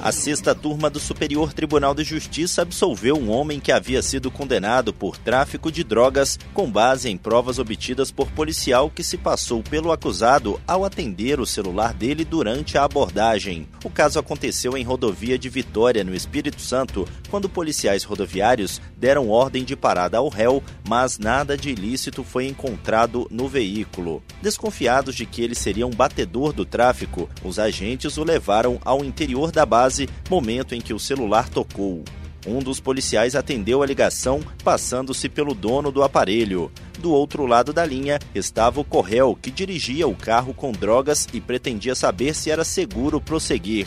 A sexta turma do Superior Tribunal de Justiça absolveu um homem que havia sido condenado por tráfico de drogas com base em provas obtidas por policial que se passou pelo acusado ao atender o celular dele durante a abordagem. O caso aconteceu em rodovia de Vitória, no Espírito Santo, quando policiais rodoviários deram ordem de parada ao réu, mas nada de ilícito foi encontrado no veículo. Desconfiados de que ele seria um batedor do tráfico, os agentes o levaram ao interior da base momento em que o celular tocou. Um dos policiais atendeu a ligação, passando-se pelo dono do aparelho. Do outro lado da linha estava o Correl, que dirigia o carro com drogas e pretendia saber se era seguro prosseguir.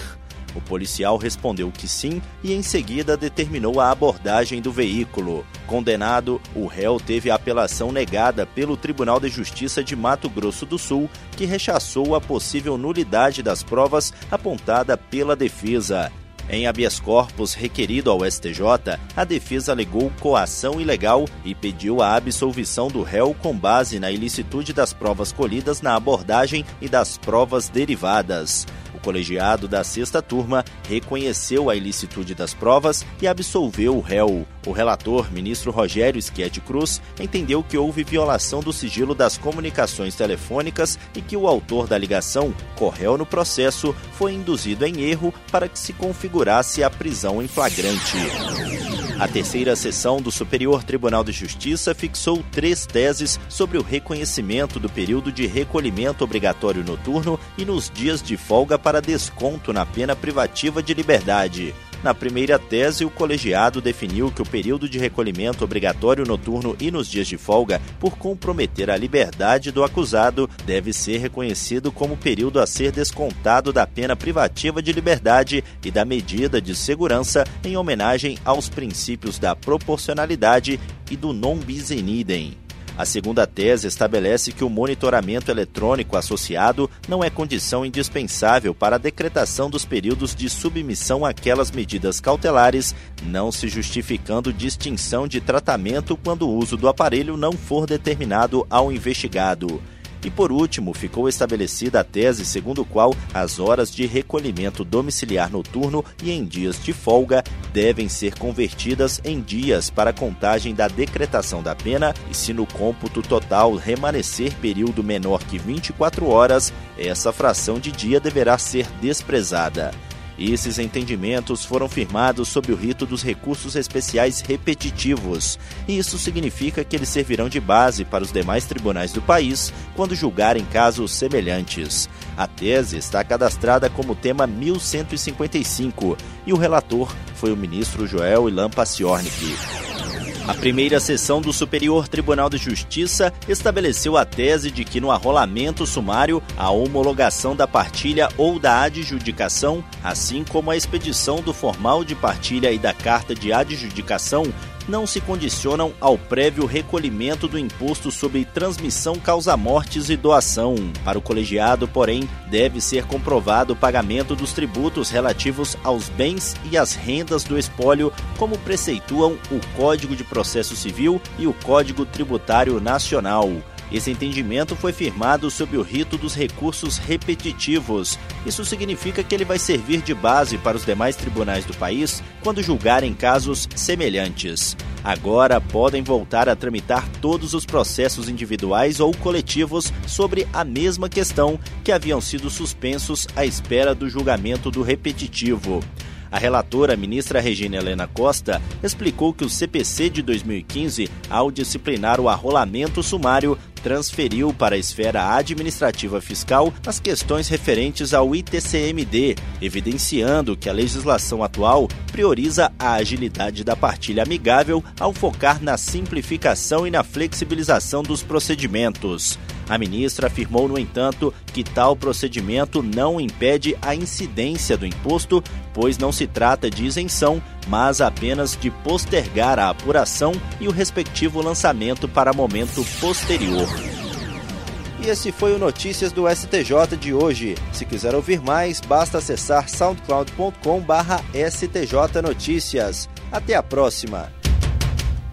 O policial respondeu que sim e em seguida determinou a abordagem do veículo. Condenado, o réu teve a apelação negada pelo Tribunal de Justiça de Mato Grosso do Sul, que rechaçou a possível nulidade das provas apontada pela defesa. Em habeas corpus requerido ao STJ, a defesa alegou coação ilegal e pediu a absolvição do réu com base na ilicitude das provas colhidas na abordagem e das provas derivadas colegiado da sexta turma reconheceu a ilicitude das provas e absolveu o réu. O relator, ministro Rogério Schietti Cruz, entendeu que houve violação do sigilo das comunicações telefônicas e que o autor da ligação, correu no processo, foi induzido em erro para que se configurasse a prisão em flagrante. A terceira sessão do Superior Tribunal de Justiça fixou três teses sobre o reconhecimento do período de recolhimento obrigatório noturno e nos dias de folga para desconto na pena privativa de liberdade. Na primeira tese, o colegiado definiu que o período de recolhimento obrigatório noturno e nos dias de folga, por comprometer a liberdade do acusado, deve ser reconhecido como período a ser descontado da pena privativa de liberdade e da medida de segurança em homenagem aos princípios da proporcionalidade e do non bis in idem. A segunda tese estabelece que o monitoramento eletrônico associado não é condição indispensável para a decretação dos períodos de submissão àquelas medidas cautelares, não se justificando distinção de tratamento quando o uso do aparelho não for determinado ao investigado. E por último, ficou estabelecida a tese segundo qual as horas de recolhimento domiciliar noturno e em dias de folga devem ser convertidas em dias para contagem da decretação da pena e se no cômputo total remanescer período menor que 24 horas, essa fração de dia deverá ser desprezada. Esses entendimentos foram firmados sob o rito dos recursos especiais repetitivos. E isso significa que eles servirão de base para os demais tribunais do país quando julgarem casos semelhantes. A tese está cadastrada como tema 1155 e o relator foi o ministro Joel Ilan Paciornik. A primeira sessão do Superior Tribunal de Justiça estabeleceu a tese de que no arrolamento sumário, a homologação da partilha ou da adjudicação, assim como a expedição do formal de partilha e da carta de adjudicação, não se condicionam ao prévio recolhimento do imposto sobre transmissão causa-mortes e doação. Para o colegiado, porém, deve ser comprovado o pagamento dos tributos relativos aos bens e às rendas do espólio, como preceituam o Código de Processo Civil e o Código Tributário Nacional. Esse entendimento foi firmado sob o rito dos recursos repetitivos. Isso significa que ele vai servir de base para os demais tribunais do país quando julgarem casos semelhantes. Agora podem voltar a tramitar todos os processos individuais ou coletivos sobre a mesma questão que haviam sido suspensos à espera do julgamento do repetitivo. A relatora, ministra Regina Helena Costa, explicou que o CPC de 2015, ao disciplinar o arrolamento sumário, transferiu para a esfera administrativa fiscal as questões referentes ao ITCMD, evidenciando que a legislação atual prioriza a agilidade da partilha amigável ao focar na simplificação e na flexibilização dos procedimentos. A ministra afirmou, no entanto, que tal procedimento não impede a incidência do imposto, pois não se trata de isenção, mas apenas de postergar a apuração e o respectivo lançamento para momento posterior. E esse foi o Notícias do STJ de hoje. Se quiser ouvir mais, basta acessar soundcloud.com/stj notícias. Até a próxima.